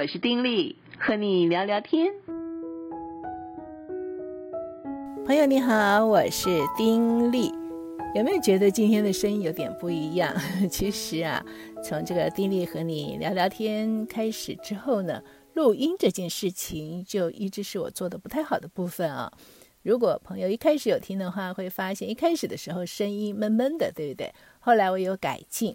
我是丁力，和你聊聊天。朋友你好，我是丁力。有没有觉得今天的声音有点不一样？其实啊，从这个丁力和你聊聊天开始之后呢，录音这件事情就一直是我做的不太好的部分啊。如果朋友一开始有听的话，会发现一开始的时候声音闷闷的，对不对？后来我有改进。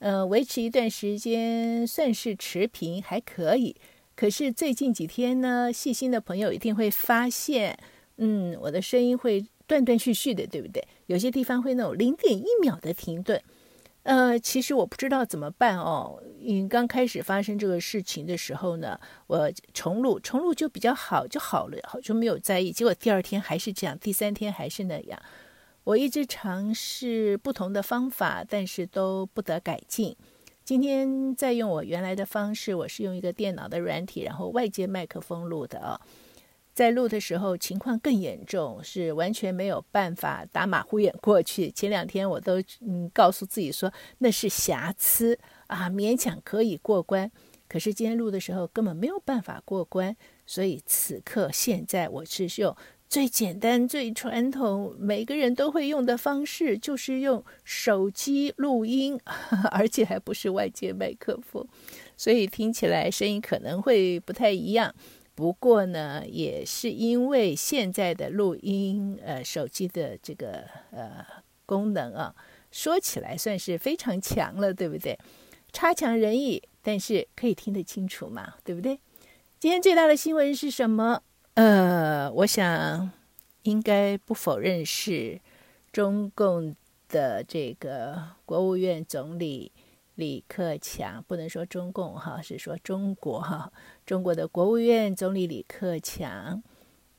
呃，维持一段时间算是持平，还可以。可是最近几天呢，细心的朋友一定会发现，嗯，我的声音会断断续续的，对不对？有些地方会那种零点一秒的停顿。呃，其实我不知道怎么办哦。因为刚开始发生这个事情的时候呢，我重录，重录就比较好，就好了，好就没有在意。结果第二天还是这样，第三天还是那样。我一直尝试不同的方法，但是都不得改进。今天再用我原来的方式，我是用一个电脑的软体，然后外接麦克风录的啊。在录的时候情况更严重，是完全没有办法打马虎眼过去。前两天我都嗯告诉自己说那是瑕疵啊，勉强可以过关。可是今天录的时候根本没有办法过关，所以此刻现在我是用。最简单、最传统，每个人都会用的方式，就是用手机录音，而且还不是外接麦克风，所以听起来声音可能会不太一样。不过呢，也是因为现在的录音，呃，手机的这个呃功能啊，说起来算是非常强了，对不对？差强人意，但是可以听得清楚嘛，对不对？今天最大的新闻是什么？呃，我想应该不否认是中共的这个国务院总理李克强，不能说中共哈，是说中国哈。中国的国务院总理李克强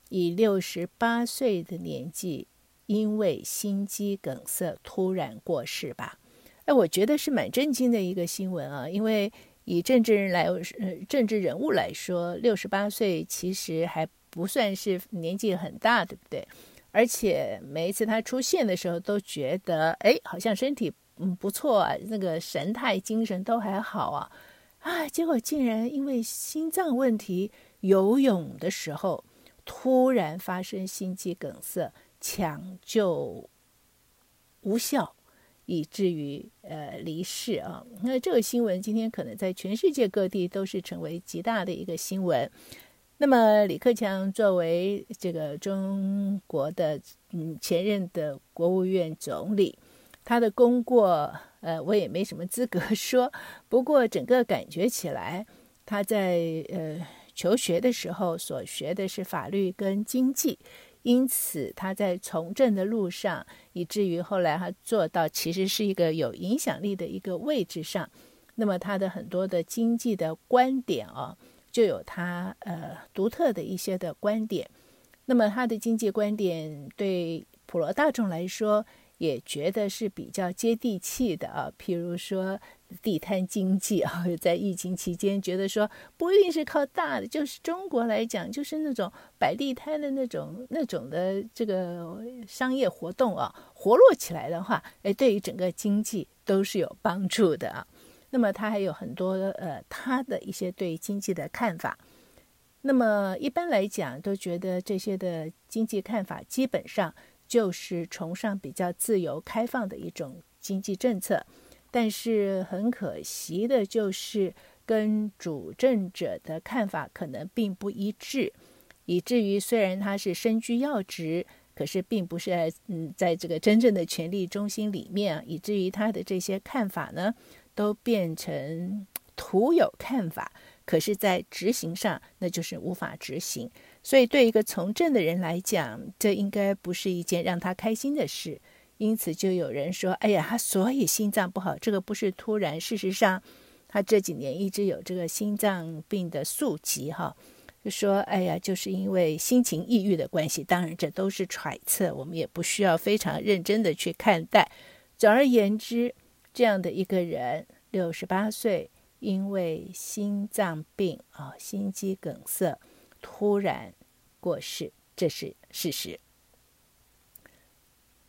以六十八岁的年纪，因为心肌梗塞突然过世吧？哎，我觉得是蛮震惊的一个新闻啊，因为以政治人来，呃，政治人物来说，六十八岁其实还。不算是年纪很大，对不对？而且每一次他出现的时候，都觉得哎，好像身体嗯不错啊，那个神态、精神都还好啊。啊，结果竟然因为心脏问题，游泳的时候突然发生心肌梗塞，抢救无效，以至于呃离世啊。那这个新闻今天可能在全世界各地都是成为极大的一个新闻。那么，李克强作为这个中国的嗯前任的国务院总理，他的功过，呃，我也没什么资格 说。不过，整个感觉起来，他在呃求学的时候所学的是法律跟经济，因此他在从政的路上，以至于后来他做到其实是一个有影响力的一个位置上。那么，他的很多的经济的观点啊。就有他呃独特的一些的观点，那么他的经济观点对普罗大众来说也觉得是比较接地气的啊。譬如说地摊经济啊，在疫情期间觉得说不一定是靠大的，就是中国来讲，就是那种摆地摊的那种那种的这个商业活动啊，活络起来的话，哎，对于整个经济都是有帮助的啊。那么他还有很多呃，他的一些对经济的看法。那么一般来讲，都觉得这些的经济看法基本上就是崇尚比较自由开放的一种经济政策。但是很可惜的就是，跟主政者的看法可能并不一致，以至于虽然他是身居要职，可是并不是嗯，在这个真正的权力中心里面，以至于他的这些看法呢。都变成 徒有看法，可是，在执行上，那就是无法执行。所以，对一个从政的人来讲，这应该不是一件让他开心的事。因此，就有人说：“哎呀，他所以心脏不好，这个不是突然。事实上，他这几年一直有这个心脏病的宿疾。”哈，就说：“哎呀，就是因为心情抑郁的关系。”当然，这都是揣测，我们也不需要非常认真的去看待。总而言之。这样的一个人，六十八岁，因为心脏病啊，心肌梗塞突然过世，这是事实。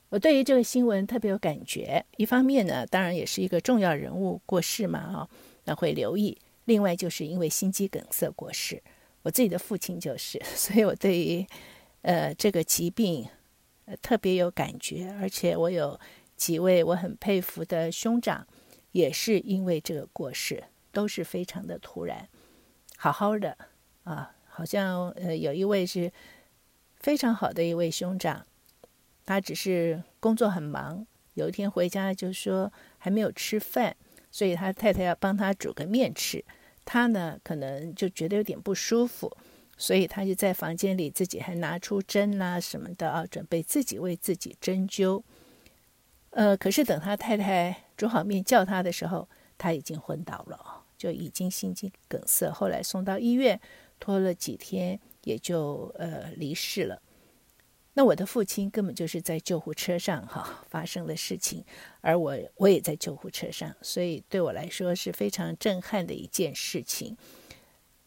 我对于这个新闻特别有感觉，一方面呢，当然也是一个重要人物过世嘛，啊，那会留意；另外就是因为心肌梗塞过世，我自己的父亲就是，所以我对于呃这个疾病、特别有感觉，而且我有几位我很佩服的兄长，也是因为这个过世，都是非常的突然，好好的啊，好像呃有一位是非常好的一位兄长，他只是工作很忙，有一天回家就说还没有吃饭。所以他太太要帮他煮个面吃，他呢可能就觉得有点不舒服，所以他就在房间里自己还拿出针啦什么的啊，准备自己为自己针灸。呃，可是等他太太煮好面叫他的时候，他已经昏倒了，就已经心肌梗塞。后来送到医院，拖了几天也就呃离世了。那我的父亲根本就是在救护车上哈发生的事情，而我我也在救护车上，所以对我来说是非常震撼的一件事情。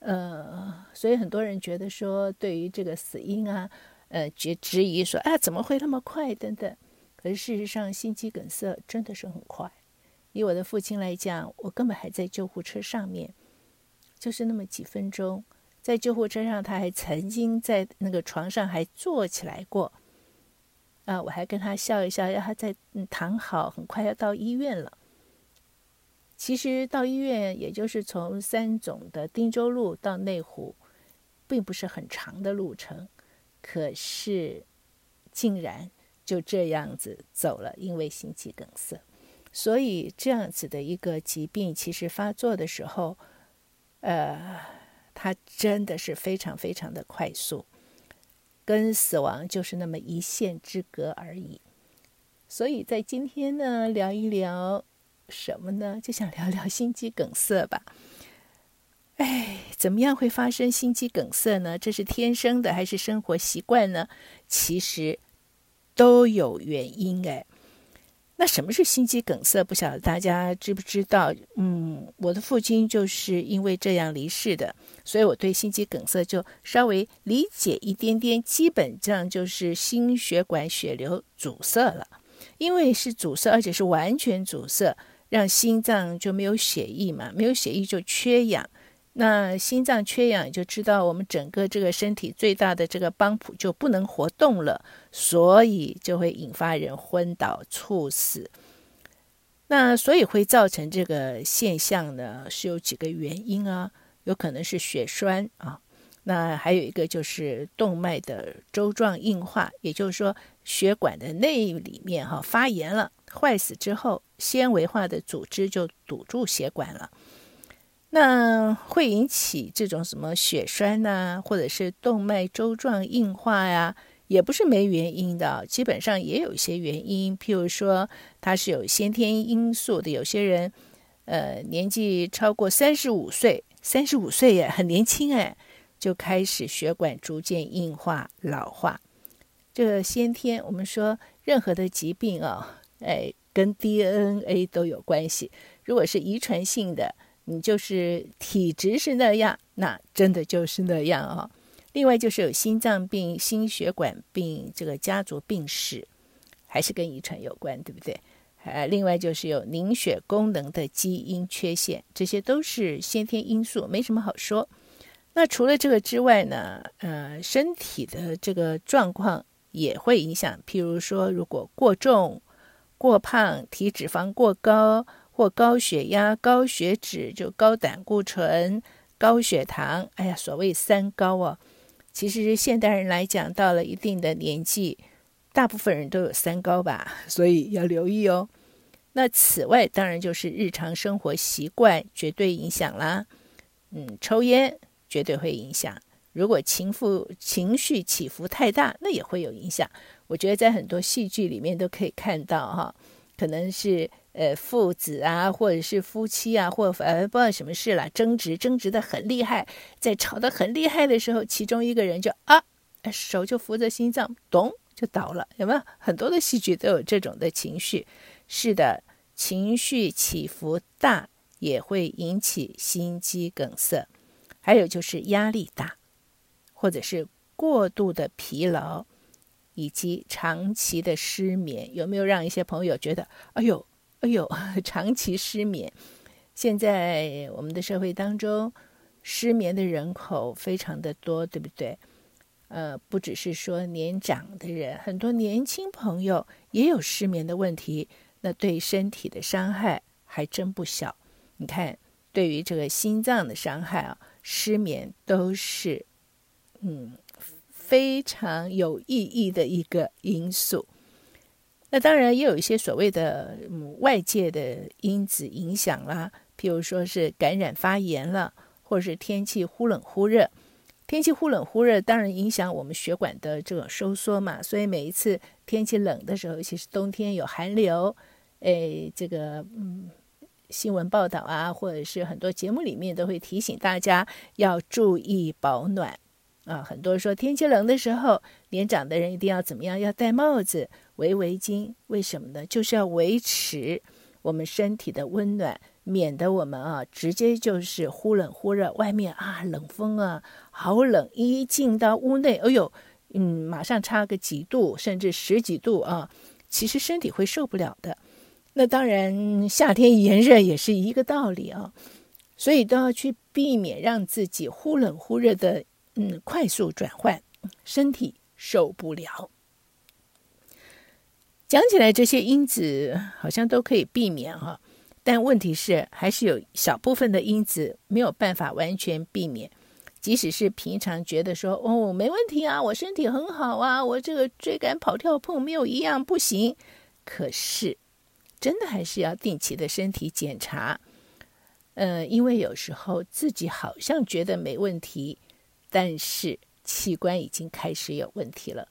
呃，所以很多人觉得说，对于这个死因啊，呃，觉质疑说啊，怎么会那么快等等。可是事实上，心肌梗塞真的是很快。以我的父亲来讲，我根本还在救护车上面，就是那么几分钟。在救护车上，他还曾经在那个床上还坐起来过，啊，我还跟他笑一笑，让他再躺好，很快要到医院了。其实到医院，也就是从三总的汀州路到内湖，并不是很长的路程，可是竟然就这样子走了，因为心肌梗塞。所以这样子的一个疾病，其实发作的时候，呃。它真的是非常非常的快速，跟死亡就是那么一线之隔而已。所以在今天呢，聊一聊什么呢？就想聊聊心肌梗塞吧。哎，怎么样会发生心肌梗塞呢？这是天生的还是生活习惯呢？其实都有原因哎。那什么是心肌梗塞？不晓得大家知不知道？嗯，我的父亲就是因为这样离世的，所以我对心肌梗塞就稍微理解一点点。基本上就是心血管血流阻塞了，因为是阻塞，而且是完全阻塞，让心脏就没有血液嘛，没有血液就缺氧。那心脏缺氧，就知道我们整个这个身体最大的这个帮浦就不能活动了，所以就会引发人昏倒、猝死。那所以会造成这个现象呢，是有几个原因啊，有可能是血栓啊，那还有一个就是动脉的粥状硬化，也就是说血管的内里面哈、发炎了、坏死之后，纤维化的组织就堵住血管了。那会引起这种什么血栓呐、或者是动脉粥状硬化呀，也不是没原因的，基本上也有一些原因。譬如说，它是有先天因素的，有些人，呃，年纪超过三十五岁，三十五岁也很年轻哎，就开始血管逐渐硬化、老化。这先天，我们说任何的疾病啊，哎，跟 DNA 都有关系。如果是遗传性的。你就是体质是那样，那真的就是那样哦。另外就是有心脏病、心血管病这个家族病史，还是跟遗传有关，对不对？呃，另外就是有凝血功能的基因缺陷，这些都是先天因素，没什么好说。那除了这个之外呢，呃，身体的这个状况也会影响，譬如说，如果过重、过胖、体脂肪过高。或高血压、高血脂，就高胆固醇、高血糖。哎呀，所谓三高哦，其实现代人来讲，到了一定的年纪，大部分人都有三高吧，所以要留意哦。那此外，当然就是日常生活习惯绝对影响啦。嗯，抽烟绝对会影响。如果情绪情绪起伏太大，那也会有影响。我觉得在很多戏剧里面都可以看到哈，可能是。呃，父子啊，或者是夫妻啊，或呃，不知道什么事了，争执争执的很厉害，在吵得很厉害的时候，其中一个人就啊，手就扶着心脏，咚就倒了，有没有？很多的戏剧都有这种的情绪。是的，情绪起伏大也会引起心肌梗塞，还有就是压力大，或者是过度的疲劳，以及长期的失眠，有没有让一些朋友觉得，哎呦？哎呦，长期失眠，现在我们的社会当中，失眠的人口非常的多，对不对？呃，不只是说年长的人，很多年轻朋友也有失眠的问题，那对身体的伤害还真不小。你看，对于这个心脏的伤害啊，失眠都是嗯非常有意义的一个因素。那当然也有一些所谓的嗯外界的因子影响啦，譬如说是感染发炎了，或者是天气忽冷忽热。天气忽冷忽热，当然影响我们血管的这种收缩嘛。所以每一次天气冷的时候，尤其是冬天有寒流，哎，这个嗯，新闻报道啊，或者是很多节目里面都会提醒大家要注意保暖啊。很多说天气冷的时候，年长的人一定要怎么样？要戴帽子、围围巾。为什么呢？就是要维持我们身体的温暖。免得我们啊，直接就是忽冷忽热，外面啊冷风啊，好冷，一进到屋内，哎呦，嗯，马上差个几度，甚至十几度啊，其实身体会受不了的。那当然，夏天炎热也是一个道理啊，所以都要去避免让自己忽冷忽热的，嗯，快速转换，身体受不了。讲起来，这些因子好像都可以避免哈。但问题是，还是有小部分的因子没有办法完全避免。即使是平常觉得说哦没问题啊，我身体很好啊，我这个追赶跑跳碰没有一样不行。可是，真的还是要定期的身体检查。呃，因为有时候自己好像觉得没问题，但是器官已经开始有问题了。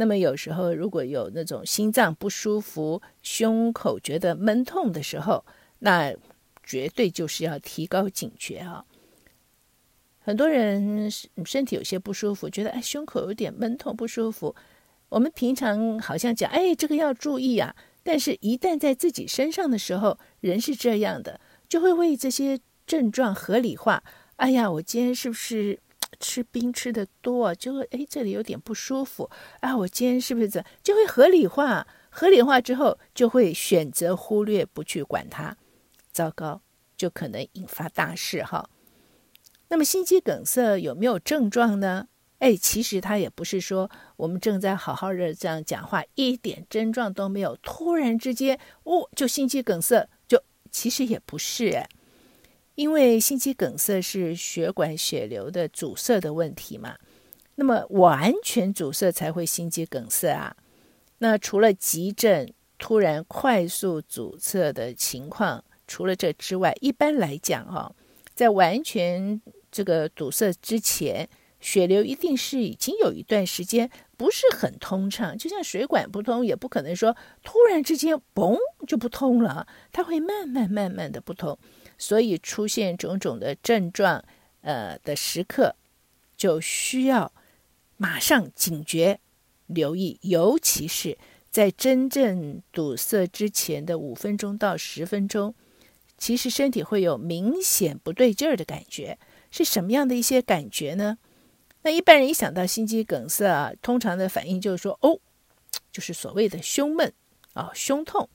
那么有时候如果有那种心脏不舒服、胸口觉得闷痛的时候，那绝对就是要提高警觉啊！很多人身体有些不舒服，觉得哎胸口有点闷痛不舒服，我们平常好像讲哎这个要注意啊，但是一旦在自己身上的时候，人是这样的，就会为这些症状合理化。哎呀，我今天是不是？吃冰吃的多，就会哎，这里有点不舒服啊！我今天是不是这就会合理化？合理化之后，就会选择忽略不去管它，糟糕，就可能引发大事哈。那么心肌梗塞有没有症状呢？哎，其实它也不是说我们正在好好的这样讲话，一点症状都没有，突然之间哦，就心肌梗塞，就其实也不是哎。因为心肌梗塞是血管血流的阻塞的问题嘛，那么完全阻塞才会心肌梗塞啊。那除了急症突然快速阻塞的情况，除了这之外，一般来讲哈，在完全这个堵塞之前，血流一定是已经有一段时间不是很通畅，就像水管不通，也不可能说突然之间嘣就不通了，它会慢慢慢慢的不通。所以出现种种的症状，呃的时刻，就需要马上警觉、留意，尤其是在真正堵塞之前的五分钟到十分钟，其实身体会有明显不对劲儿的感觉。是什么样的一些感觉呢？那一般人一想到心肌梗塞啊，通常的反应就是说，哦，就是所谓的胸闷啊、胸痛。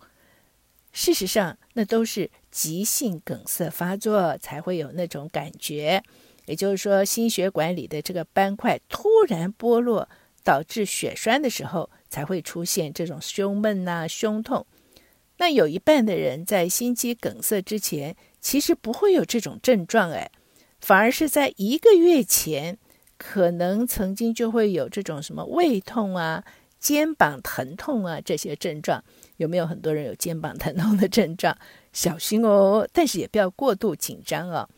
事实上，那都是急性梗塞发作才会有那种感觉，也就是说，心血管里的这个斑块突然剥落，导致血栓的时候，才会出现这种胸闷呐、胸痛。那有一半的人在心肌梗塞之前，其实不会有这种症状，哎，反而是在一个月前，可能曾经就会有这种什么胃痛啊、肩膀疼痛啊这些症状。有没有很多人有肩膀疼痛的症状？小心哦，但是也不要过度紧张啊。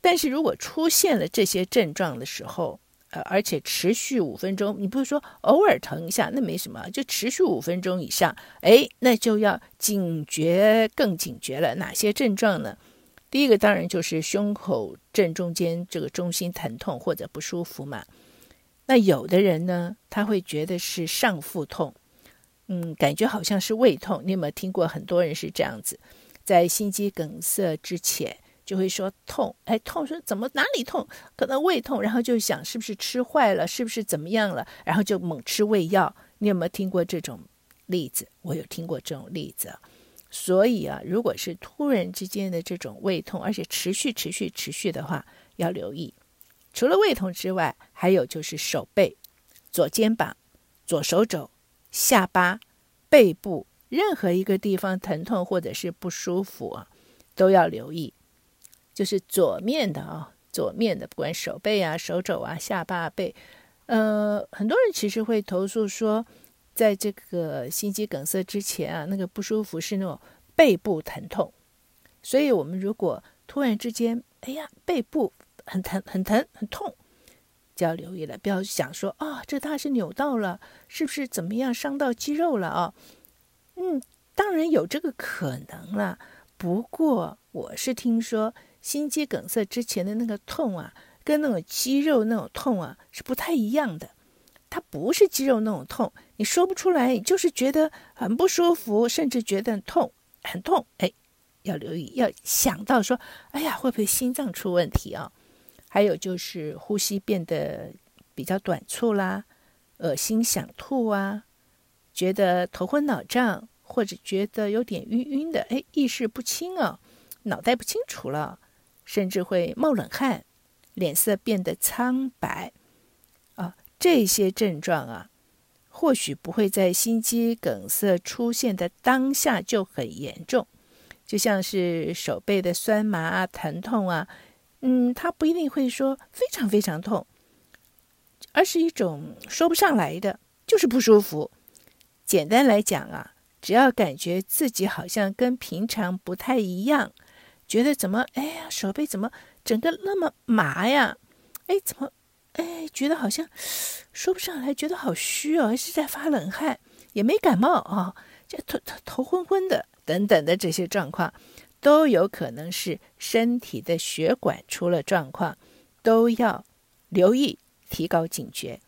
但是如果出现了这些症状的时候，呃，而且持续五分钟，你不是说偶尔疼一下，那没什么，就持续五分钟以上，哎，那就要警觉，更警觉了。哪些症状呢？第一个当然就是胸口正中间这个中心疼痛或者不舒服嘛。那有的人呢，他会觉得是上腹痛。嗯，感觉好像是胃痛。你有没有听过很多人是这样子，在心肌梗塞之前就会说痛，哎，痛，说怎么哪里痛？可能胃痛，然后就想是不是吃坏了，是不是怎么样了？然后就猛吃胃药。你有没有听过这种例子？我有听过这种例子。所以啊，如果是突然之间的这种胃痛，而且持续、持续、持续的话，要留意。除了胃痛之外，还有就是手背、左肩膀、左手肘、下巴、背部任何一个地方疼痛或者是不舒服啊，都要留意。就是左面的啊，左面的，不管手背啊、手肘啊、下巴、背，呃，很多人其实会投诉说。在这个心肌梗塞之前啊，那个不舒服是那种背部疼痛，所以我们如果突然之间，哎呀，背部很疼、很疼、很痛，就要留意了，不要想说啊、这它是扭到了，是不是怎么样伤到肌肉了啊？嗯，当然有这个可能了。不过我是听说心肌梗塞之前的那个痛啊，跟那种肌肉那种痛啊是不太一样的。它不是肌肉那种痛，你说不出来，就是觉得很不舒服，甚至觉得很痛，很痛。哎，要留意，要想到说，哎呀，会不会心脏出问题啊？还有就是呼吸变得比较短促啦，恶心想吐啊，觉得头昏脑胀，或者觉得有点晕晕的，哎，意识不清啊，脑袋不清楚了，甚至会冒冷汗，脸色变得苍白啊。这些症状啊，或许不会在心肌梗塞出现的当下就很严重，就像是手背的酸麻啊、疼痛啊，嗯，它不一定会说非常非常痛，而是一种说不上来的，就是不舒服。简单来讲啊，只要感觉自己好像跟平常不太一样，觉得怎么，哎呀，手背怎么整个那么麻呀？哎，怎么？哎，觉得好像说不上来，觉得好虚哦，是在发冷汗，也没感冒啊，这、头头头昏昏的等等的这些状况，都有可能是身体的血管出了状况，都要留意，提高警觉。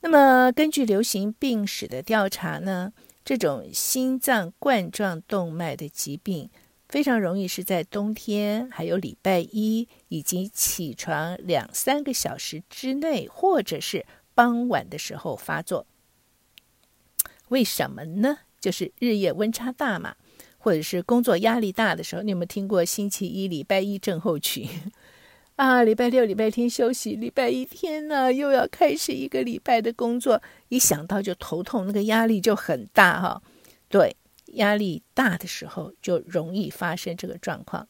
那么，根据流行病史的调查呢，这种心脏冠状动脉的疾病。非常容易是在冬天，还有礼拜一以及起床两三个小时之内，或者是傍晚的时候发作。为什么呢？就是日夜温差大嘛，或者是工作压力大的时候。你有没有听过星期一、礼拜一症候群？啊，礼拜六、礼拜天休息，礼拜一天呢又要开始一个礼拜的工作，一想到就头痛，那个压力就很大哈。对。压力大的时候就容易发生这个状况。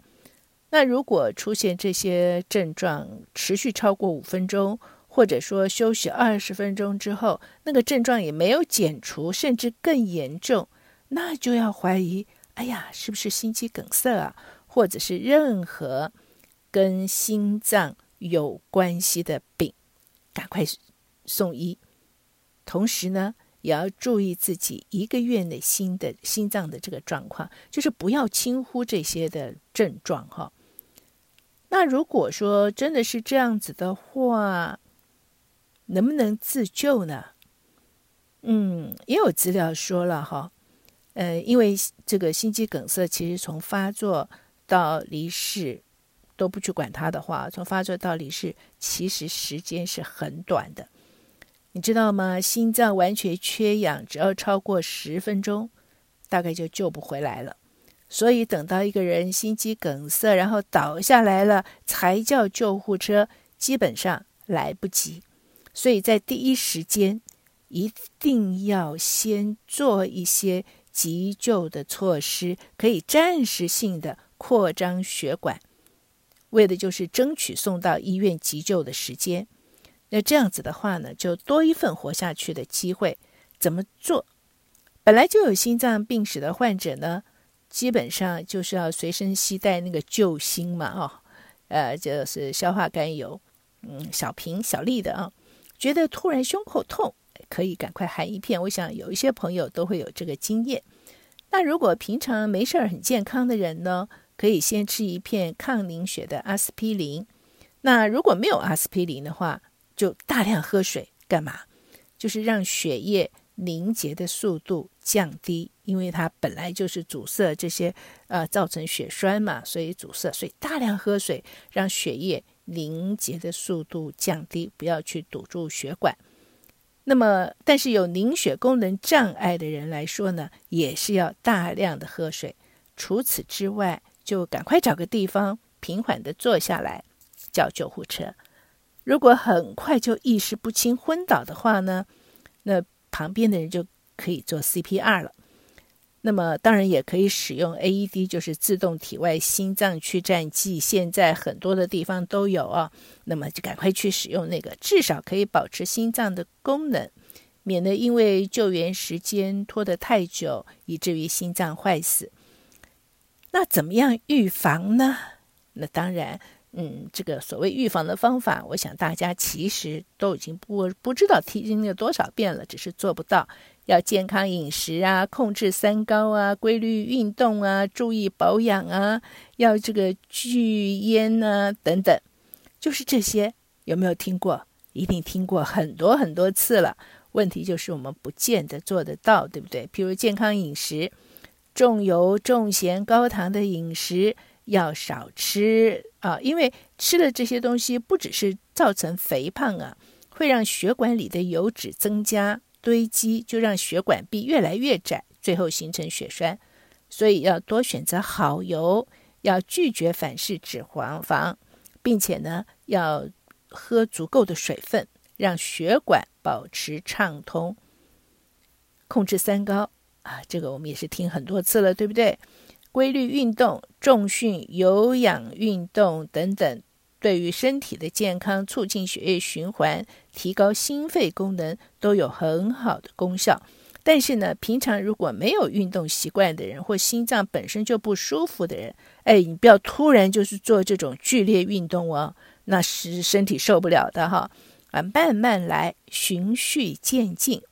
那如果出现这些症状持续超过五分钟，或者说休息二十分钟之后，那个症状也没有减除，甚至更严重，那就要怀疑：哎呀，是不是心肌梗塞啊？或者是任何跟心脏有关系的病，赶快送医。同时呢，也要注意自己一个月内心的心脏的这个状况，就是不要轻忽这些的症状哈。那如果说真的是这样子的话，能不能自救呢？嗯，也有资料说了哈，呃，因为这个心肌梗塞其实从发作到离世都不去管它的话，从发作到离世其实时间是很短的。你知道吗？心脏完全缺氧，只要超过十分钟，大概就救不回来了。所以等到一个人心肌梗塞，然后倒下来了，才叫救护车，基本上来不及。所以在第一时间，一定要先做一些急救的措施，可以暂时性的扩张血管，为的就是争取送到医院急救的时间。那这样子的话呢，就多一份活下去的机会。怎么做？本来就有心脏病史的患者呢，基本上就是要随身携带那个救心嘛，哦，呃，就是消化甘油，嗯，小瓶小粒的啊。觉得突然胸口痛，可以赶快含一片。我想有一些朋友都会有这个经验。那如果平常没事儿、很健康的人呢，可以先吃一片抗凝血的阿司匹林。那如果没有阿司匹林的话，就大量喝水，干嘛？就是让血液凝结的速度降低，因为它本来就是阻塞这些，呃，造成血栓嘛，所以阻塞。所以大量喝水，让血液凝结的速度降低，不要去堵住血管。那么，但是有凝血功能障碍的人来说呢，也是要大量的喝水。除此之外，就赶快找个地方平缓的坐下来，叫救护车。如果很快就意识不清昏倒的话呢，那旁边的人就可以做 CPR 了。那么当然也可以使用 AED，就是自动体外心脏去颤剂，现在很多的地方都有啊。那么就赶快去使用那个，至少可以保持心脏的功能，免得因为救援时间拖得太久，以至于心脏坏死。那怎么样预防呢？那当然。嗯，这个所谓预防的方法，我想大家其实都已经不不知道听了多少遍了，只是做不到。要健康饮食啊，控制三高啊，规律运动啊，注意保养啊，要这个拒烟啊等等，就是这些。有没有听过？一定听过很多很多次了。问题就是我们不见得做得到，对不对？譬如健康饮食，重油、重咸、高糖的饮食。要少吃啊，因为吃了这些东西，不只是造成肥胖啊，会让血管里的油脂增加堆积，就让血管壁越来越窄，最后形成血栓。所以要多选择好油，要拒绝反式脂肪肪，并且呢，要喝足够的水分，让血管保持畅通。控制三高啊，这个我们也是听很多次了，对不对？规律运动、重训、有氧运动等等，对于身体的健康、促进血液循环、提高心肺功能都有很好的功效。但是呢，平常如果没有运动习惯的人，或心脏本身就不舒服的人，哎，你不要突然就是做这种剧烈运动哦，那是身体受不了的哈。啊，慢慢来，循序渐进。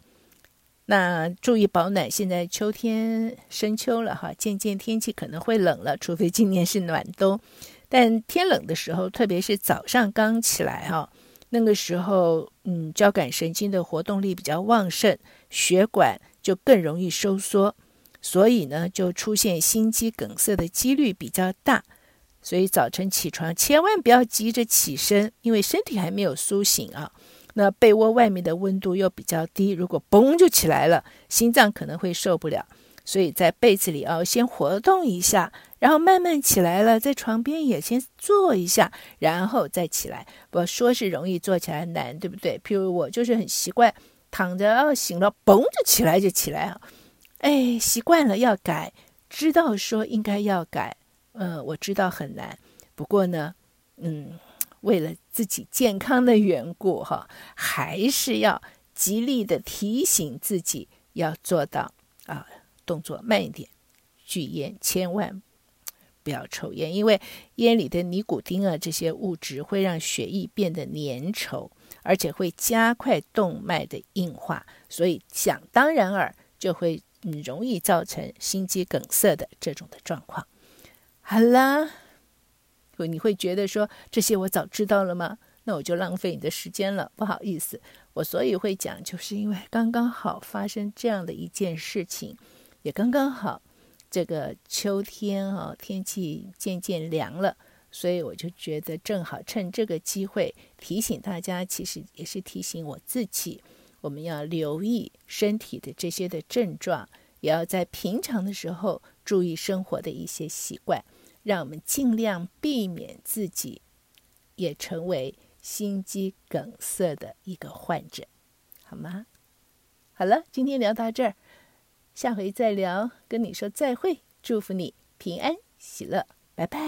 那注意保暖，现在秋天深秋了哈，渐渐天气可能会冷了，除非今年是暖冬。但天冷的时候，特别是早上刚起来哈，那个时候，嗯，交感神经的活动力比较旺盛，血管就更容易收缩，所以呢，就出现心肌梗塞的几率比较大。所以早晨起床千万不要急着起身，因为身体还没有苏醒啊。那被窝外面的温度又比较低，如果嘣就起来了，心脏可能会受不了。所以在被子里啊，先活动一下，然后慢慢起来了，在床边也先坐一下，然后再起来。不说是容易，坐起来难，对不对？譬如我就是很习惯躺着，哦，醒了嘣就起来就起来啊。哎，习惯了要改，知道说应该要改，嗯，我知道很难，不过呢，嗯。为了自己健康的缘故，哈，还是要极力的提醒自己要做到啊，动作慢一点，拒言，千万不要抽烟，因为烟里的尼古丁啊，这些物质会让血液变得粘稠，而且会加快动脉的硬化，所以想当然尔就会容易造成心肌梗塞的这种的状况。好啦。你会觉得说，这些我早知道了吗？那我就浪费你的时间了，不好意思。我所以会讲，就是因为刚刚好发生这样的一件事情，也刚刚好这个秋天啊，天气渐渐凉了，所以我就觉得正好趁这个机会提醒大家，其实也是提醒我自己，我们要留意身体的这些的症状，也要在平常的时候注意生活的一些习惯。让我们尽量避免自己也成为心肌梗塞的一个患者，好吗？好了，今天聊到这儿，下回再聊。跟你说再会祝福你平安喜乐拜拜。